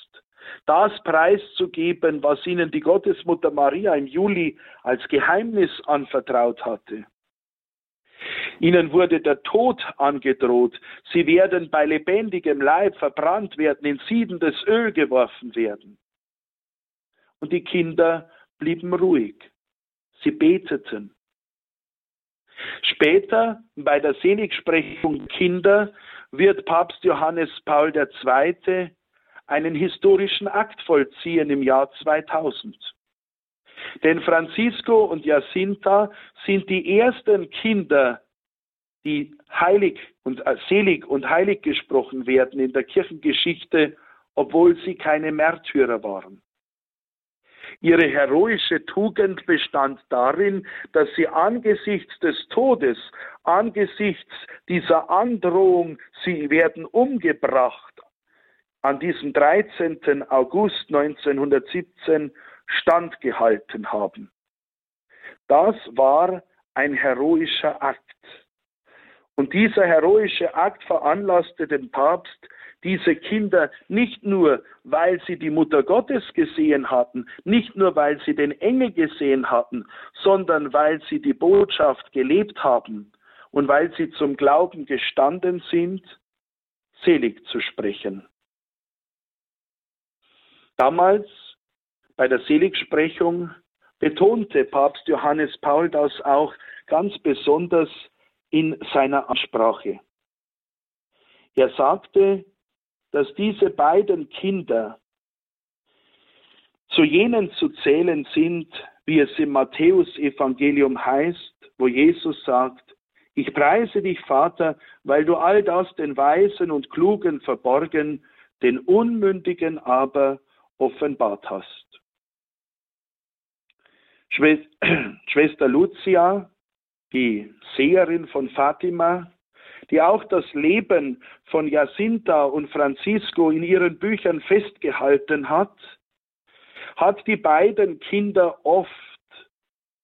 das preiszugeben, was ihnen die Gottesmutter Maria im Juli als Geheimnis anvertraut hatte. Ihnen wurde der Tod angedroht. Sie werden bei lebendigem Leib verbrannt werden, in siedendes Öl geworfen werden. Und die Kinder blieben ruhig. Sie beteten. Später bei der Seligsprechung Kinder wird Papst Johannes Paul II einen historischen Akt vollziehen im Jahr 2000. Denn Francisco und Jacinta sind die ersten Kinder, die heilig und äh, selig und heilig gesprochen werden in der Kirchengeschichte, obwohl sie keine Märtyrer waren. Ihre heroische Tugend bestand darin, dass sie angesichts des Todes, angesichts dieser Androhung, sie werden umgebracht, an diesem 13. August 1917 standgehalten haben. Das war ein heroischer Akt. Und dieser heroische Akt veranlasste den Papst, diese Kinder nicht nur, weil sie die Mutter Gottes gesehen hatten, nicht nur, weil sie den Engel gesehen hatten, sondern weil sie die Botschaft gelebt haben und weil sie zum Glauben gestanden sind, selig zu sprechen. Damals bei der Seligsprechung betonte Papst Johannes Paul das auch ganz besonders in seiner Ansprache. Er sagte, dass diese beiden Kinder zu jenen zu zählen sind, wie es im Matthäus-Evangelium heißt, wo Jesus sagt, ich preise dich, Vater, weil du all das den Weisen und Klugen verborgen, den Unmündigen aber offenbart hast. Schwester Lucia, die Seherin von Fatima, die auch das Leben von Jacinta und Francisco in ihren Büchern festgehalten hat, hat die beiden Kinder oft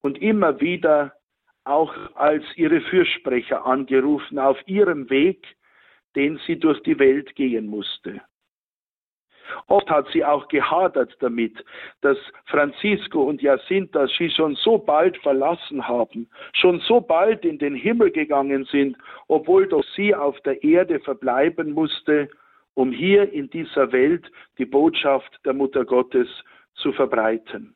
und immer wieder auch als ihre Fürsprecher angerufen auf ihrem Weg, den sie durch die Welt gehen musste. Oft hat sie auch gehadert damit, dass Francisco und Jacinta sie schon so bald verlassen haben, schon so bald in den Himmel gegangen sind, obwohl doch sie auf der Erde verbleiben musste, um hier in dieser Welt die Botschaft der Mutter Gottes zu verbreiten.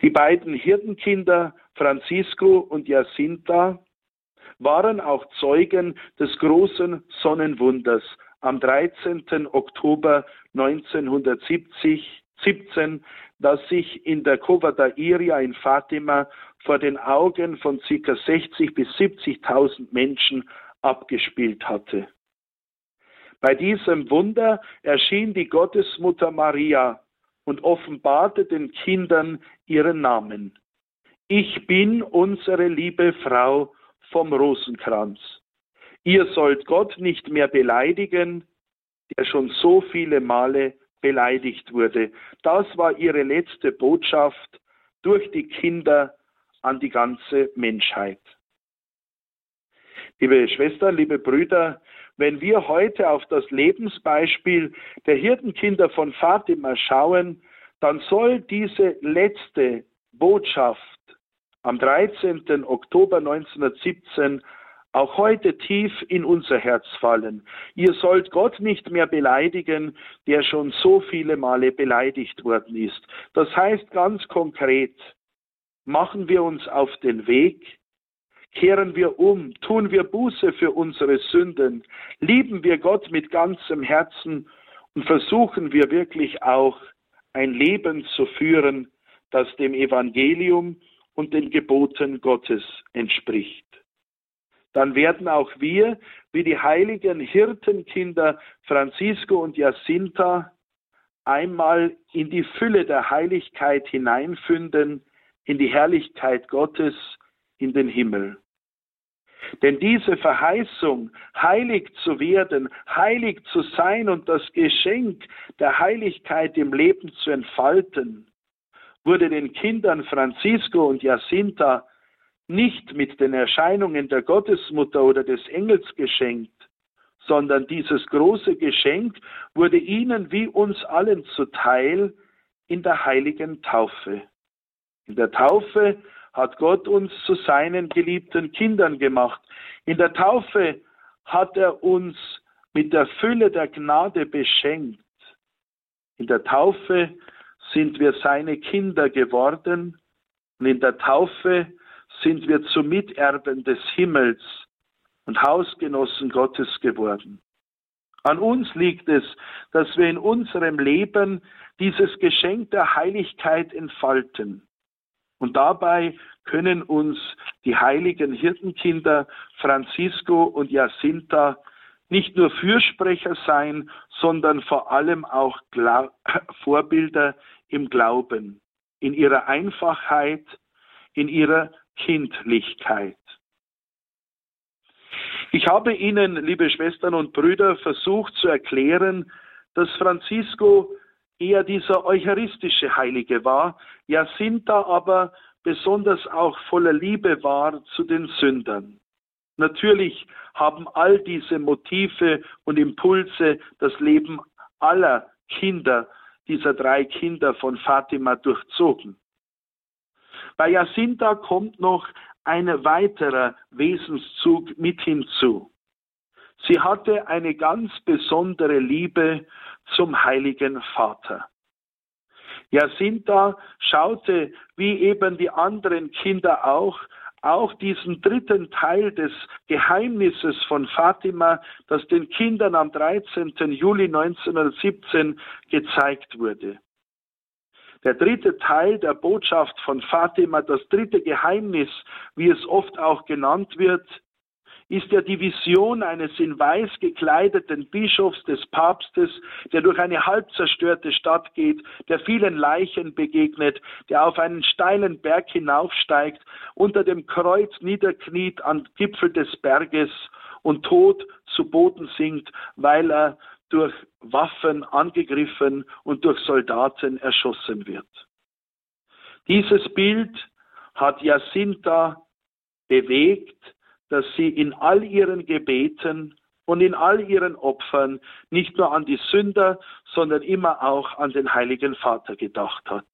Die beiden Hirtenkinder Francisco und Jacinta waren auch Zeugen des großen Sonnenwunders am 13. Oktober 1970, 17, das sich in der Cova da Iria in Fatima vor den Augen von ca. 60 bis 70.000 Menschen abgespielt hatte. Bei diesem Wunder erschien die Gottesmutter Maria und offenbarte den Kindern ihren Namen. Ich bin unsere liebe Frau vom Rosenkranz. Ihr sollt Gott nicht mehr beleidigen, der schon so viele Male beleidigt wurde. Das war ihre letzte Botschaft durch die Kinder an die ganze Menschheit. Liebe Schwestern, liebe Brüder, wenn wir heute auf das Lebensbeispiel der Hirtenkinder von Fatima schauen, dann soll diese letzte Botschaft am 13. Oktober 1917 auch heute tief in unser Herz fallen. Ihr sollt Gott nicht mehr beleidigen, der schon so viele Male beleidigt worden ist. Das heißt ganz konkret, machen wir uns auf den Weg, kehren wir um, tun wir Buße für unsere Sünden, lieben wir Gott mit ganzem Herzen und versuchen wir wirklich auch ein Leben zu führen, das dem Evangelium und den Geboten Gottes entspricht. Dann werden auch wir, wie die heiligen Hirtenkinder Francisco und Jacinta, einmal in die Fülle der Heiligkeit hineinfinden, in die Herrlichkeit Gottes, in den Himmel. Denn diese Verheißung, heilig zu werden, heilig zu sein und das Geschenk der Heiligkeit im Leben zu entfalten, wurde den Kindern Francisco und Jacinta nicht mit den Erscheinungen der Gottesmutter oder des Engels geschenkt, sondern dieses große Geschenk wurde ihnen wie uns allen zuteil in der heiligen Taufe. In der Taufe hat Gott uns zu seinen geliebten Kindern gemacht. In der Taufe hat er uns mit der Fülle der Gnade beschenkt. In der Taufe sind wir seine Kinder geworden und in der Taufe sind wir zu Miterben des Himmels und Hausgenossen Gottes geworden. An uns liegt es, dass wir in unserem Leben dieses Geschenk der Heiligkeit entfalten. Und dabei können uns die heiligen Hirtenkinder Francisco und Jacinta nicht nur Fürsprecher sein, sondern vor allem auch Gla Vorbilder im Glauben, in ihrer Einfachheit, in ihrer Kindlichkeit. Ich habe Ihnen, liebe Schwestern und Brüder, versucht zu erklären, dass Francisco eher dieser eucharistische Heilige war, Jacinta aber besonders auch voller Liebe war zu den Sündern. Natürlich haben all diese Motive und Impulse das Leben aller Kinder, dieser drei Kinder von Fatima durchzogen. Bei Jacinta kommt noch ein weiterer Wesenszug mit hinzu. Sie hatte eine ganz besondere Liebe zum Heiligen Vater. Jacinta schaute, wie eben die anderen Kinder auch, auch diesen dritten Teil des Geheimnisses von Fatima, das den Kindern am 13. Juli 1917 gezeigt wurde. Der dritte Teil der Botschaft von Fatima, das dritte Geheimnis, wie es oft auch genannt wird, ist ja die Vision eines in weiß gekleideten Bischofs des Papstes, der durch eine halb zerstörte Stadt geht, der vielen Leichen begegnet, der auf einen steilen Berg hinaufsteigt, unter dem Kreuz niederkniet am Gipfel des Berges und tot zu Boden sinkt, weil er durch Waffen angegriffen und durch Soldaten erschossen wird. Dieses Bild hat Jacinta bewegt, dass sie in all ihren Gebeten und in all ihren Opfern nicht nur an die Sünder, sondern immer auch an den Heiligen Vater gedacht hat.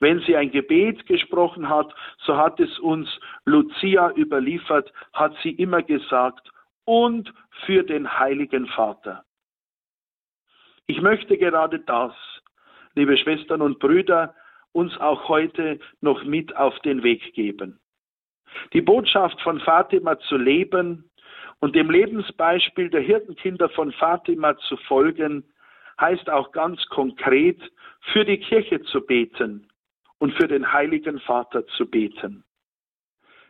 Wenn sie ein Gebet gesprochen hat, so hat es uns Lucia überliefert, hat sie immer gesagt, und für den Heiligen Vater. Ich möchte gerade das, liebe Schwestern und Brüder, uns auch heute noch mit auf den Weg geben. Die Botschaft von Fatima zu leben und dem Lebensbeispiel der Hirtenkinder von Fatima zu folgen, heißt auch ganz konkret, für die Kirche zu beten und für den Heiligen Vater zu beten.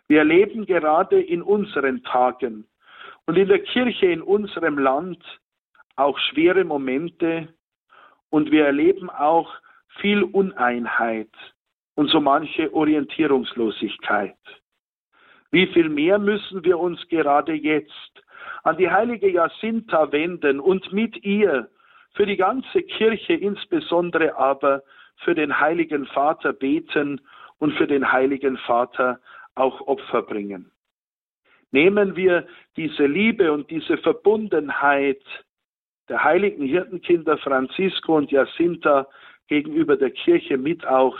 Wir erleben gerade in unseren Tagen und in der Kirche in unserem Land auch schwere Momente und wir erleben auch viel Uneinheit und so manche Orientierungslosigkeit. Wie viel mehr müssen wir uns gerade jetzt an die heilige Jacinta wenden und mit ihr für die ganze Kirche, insbesondere aber für den heiligen Vater beten und für den heiligen Vater auch Opfer bringen. Nehmen wir diese Liebe und diese Verbundenheit der heiligen Hirtenkinder Francisco und Jacinta gegenüber der Kirche mit auch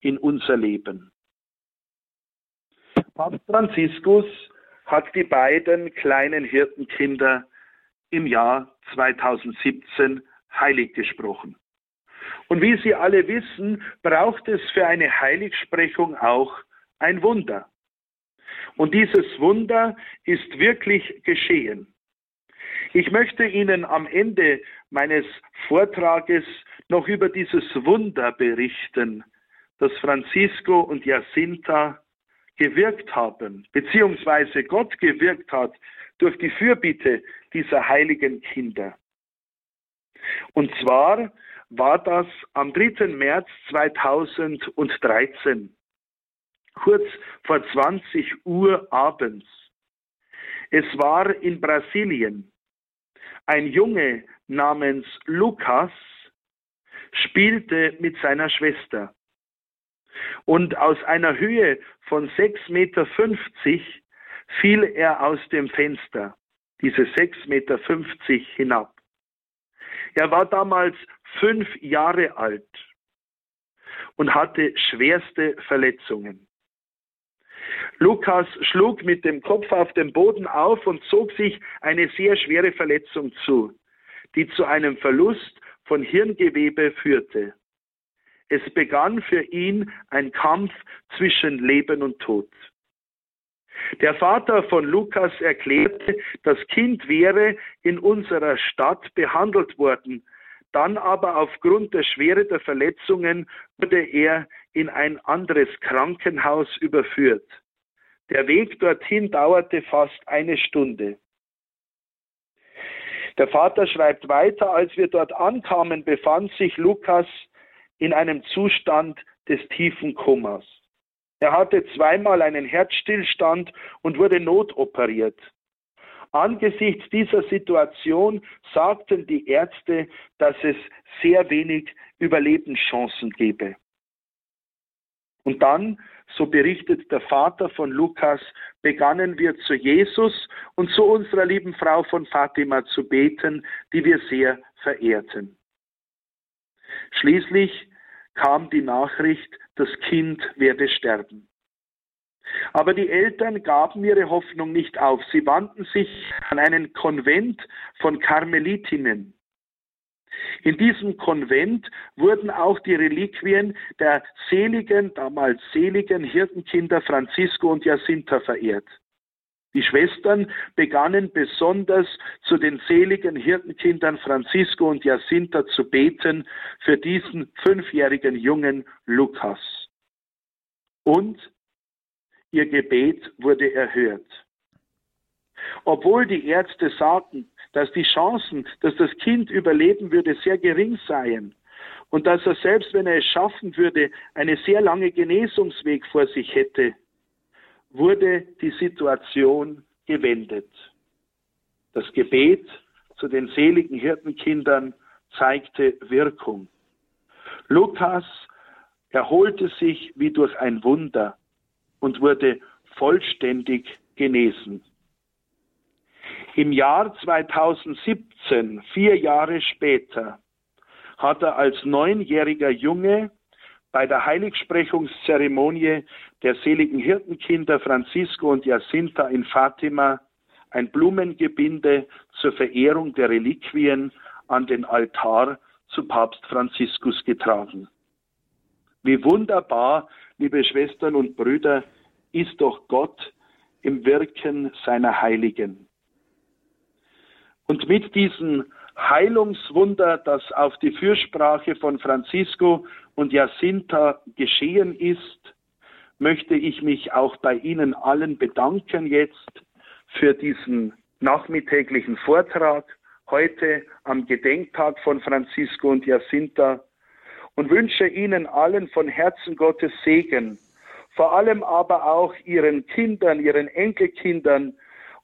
in unser Leben. Papst Franziskus hat die beiden kleinen Hirtenkinder im Jahr 2017 heilig gesprochen. Und wie Sie alle wissen, braucht es für eine Heiligsprechung auch ein Wunder. Und dieses Wunder ist wirklich geschehen. Ich möchte Ihnen am Ende meines Vortrages noch über dieses Wunder berichten, das Francisco und Jacinta gewirkt haben, beziehungsweise Gott gewirkt hat durch die Fürbitte dieser heiligen Kinder. Und zwar war das am 3. März 2013, kurz vor 20 Uhr abends. Es war in Brasilien. Ein Junge namens Lukas spielte mit seiner Schwester. Und aus einer Höhe von 6,50 Meter fiel er aus dem Fenster, diese 6,50 Meter hinab. Er war damals fünf Jahre alt und hatte schwerste Verletzungen. Lukas schlug mit dem Kopf auf den Boden auf und zog sich eine sehr schwere Verletzung zu, die zu einem Verlust von Hirngewebe führte. Es begann für ihn ein Kampf zwischen Leben und Tod. Der Vater von Lukas erklärte, das Kind wäre in unserer Stadt behandelt worden, dann aber aufgrund der Schwere der Verletzungen wurde er in ein anderes Krankenhaus überführt. Der Weg dorthin dauerte fast eine Stunde. Der Vater schreibt weiter, als wir dort ankamen, befand sich Lukas in einem Zustand des tiefen Komas. Er hatte zweimal einen Herzstillstand und wurde notoperiert. Angesichts dieser Situation sagten die Ärzte, dass es sehr wenig Überlebenschancen gebe. Und dann, so berichtet der Vater von Lukas, begannen wir zu Jesus und zu unserer lieben Frau von Fatima zu beten, die wir sehr verehrten. Schließlich kam die Nachricht, das Kind werde sterben. Aber die Eltern gaben ihre Hoffnung nicht auf. Sie wandten sich an einen Konvent von Karmelitinnen. In diesem Konvent wurden auch die Reliquien der seligen, damals seligen Hirtenkinder Francisco und Jacinta verehrt. Die Schwestern begannen besonders zu den seligen Hirtenkindern Francisco und Jacinta zu beten für diesen fünfjährigen Jungen Lukas. Und ihr Gebet wurde erhört. Obwohl die Ärzte sagten, dass die Chancen, dass das Kind überleben würde, sehr gering seien und dass er selbst, wenn er es schaffen würde, eine sehr lange Genesungsweg vor sich hätte, wurde die Situation gewendet. Das Gebet zu den seligen Hirtenkindern zeigte Wirkung. Lukas erholte sich wie durch ein Wunder und wurde vollständig genesen. Im Jahr 2017, vier Jahre später, hat er als neunjähriger Junge bei der Heiligsprechungszeremonie der seligen Hirtenkinder Francisco und Jacinta in Fatima ein Blumengebinde zur Verehrung der Reliquien an den Altar zu Papst Franziskus getragen. Wie wunderbar, liebe Schwestern und Brüder, ist doch Gott im Wirken seiner Heiligen. Und mit diesem Heilungswunder, das auf die Fürsprache von Francisco und Jacinta geschehen ist, möchte ich mich auch bei Ihnen allen bedanken jetzt für diesen nachmittäglichen Vortrag heute am Gedenktag von Francisco und Jacinta und wünsche Ihnen allen von Herzen Gottes Segen, vor allem aber auch Ihren Kindern, Ihren Enkelkindern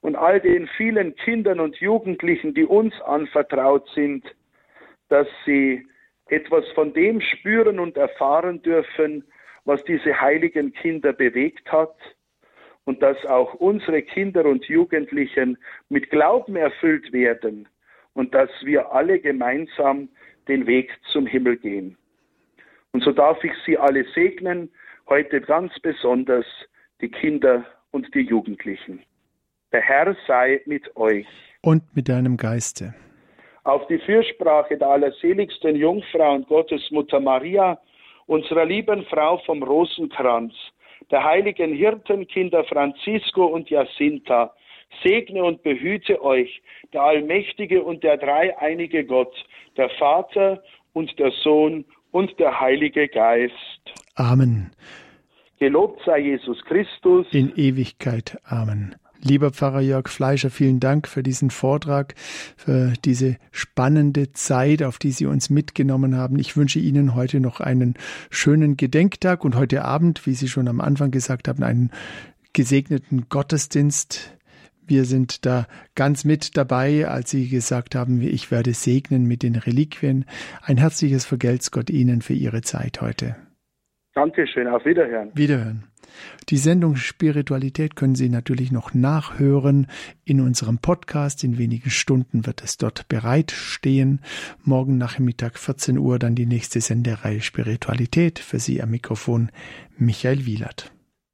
und all den vielen Kindern und Jugendlichen, die uns anvertraut sind, dass sie etwas von dem spüren und erfahren dürfen, was diese heiligen Kinder bewegt hat und dass auch unsere Kinder und Jugendlichen mit Glauben erfüllt werden und dass wir alle gemeinsam den Weg zum Himmel gehen. Und so darf ich Sie alle segnen, heute ganz besonders die Kinder und die Jugendlichen. Der Herr sei mit euch. Und mit deinem Geiste. Auf die Fürsprache der allerseligsten Jungfrau und Gottesmutter Maria, unserer lieben Frau vom Rosenkranz, der heiligen Hirtenkinder Francisco und Jacinta, segne und behüte euch der allmächtige und der dreieinige Gott, der Vater und der Sohn und der Heilige Geist. Amen. Gelobt sei Jesus Christus. In Ewigkeit. Amen. Lieber Pfarrer Jörg Fleischer, vielen Dank für diesen Vortrag, für diese spannende Zeit, auf die Sie uns mitgenommen haben. Ich wünsche Ihnen heute noch einen schönen Gedenktag und heute Abend, wie Sie schon am Anfang gesagt haben, einen gesegneten Gottesdienst. Wir sind da ganz mit dabei, als Sie gesagt haben, ich werde segnen mit den Reliquien. Ein herzliches Vergelt's Gott Ihnen für Ihre Zeit heute. Dankeschön, auf Wiederhören. Wiederhören. Die Sendung Spiritualität können Sie natürlich noch nachhören in unserem Podcast. In wenigen Stunden wird es dort bereitstehen. Morgen Nachmittag 14 Uhr dann die nächste Sendereihe Spiritualität. Für Sie am Mikrofon Michael Wielert.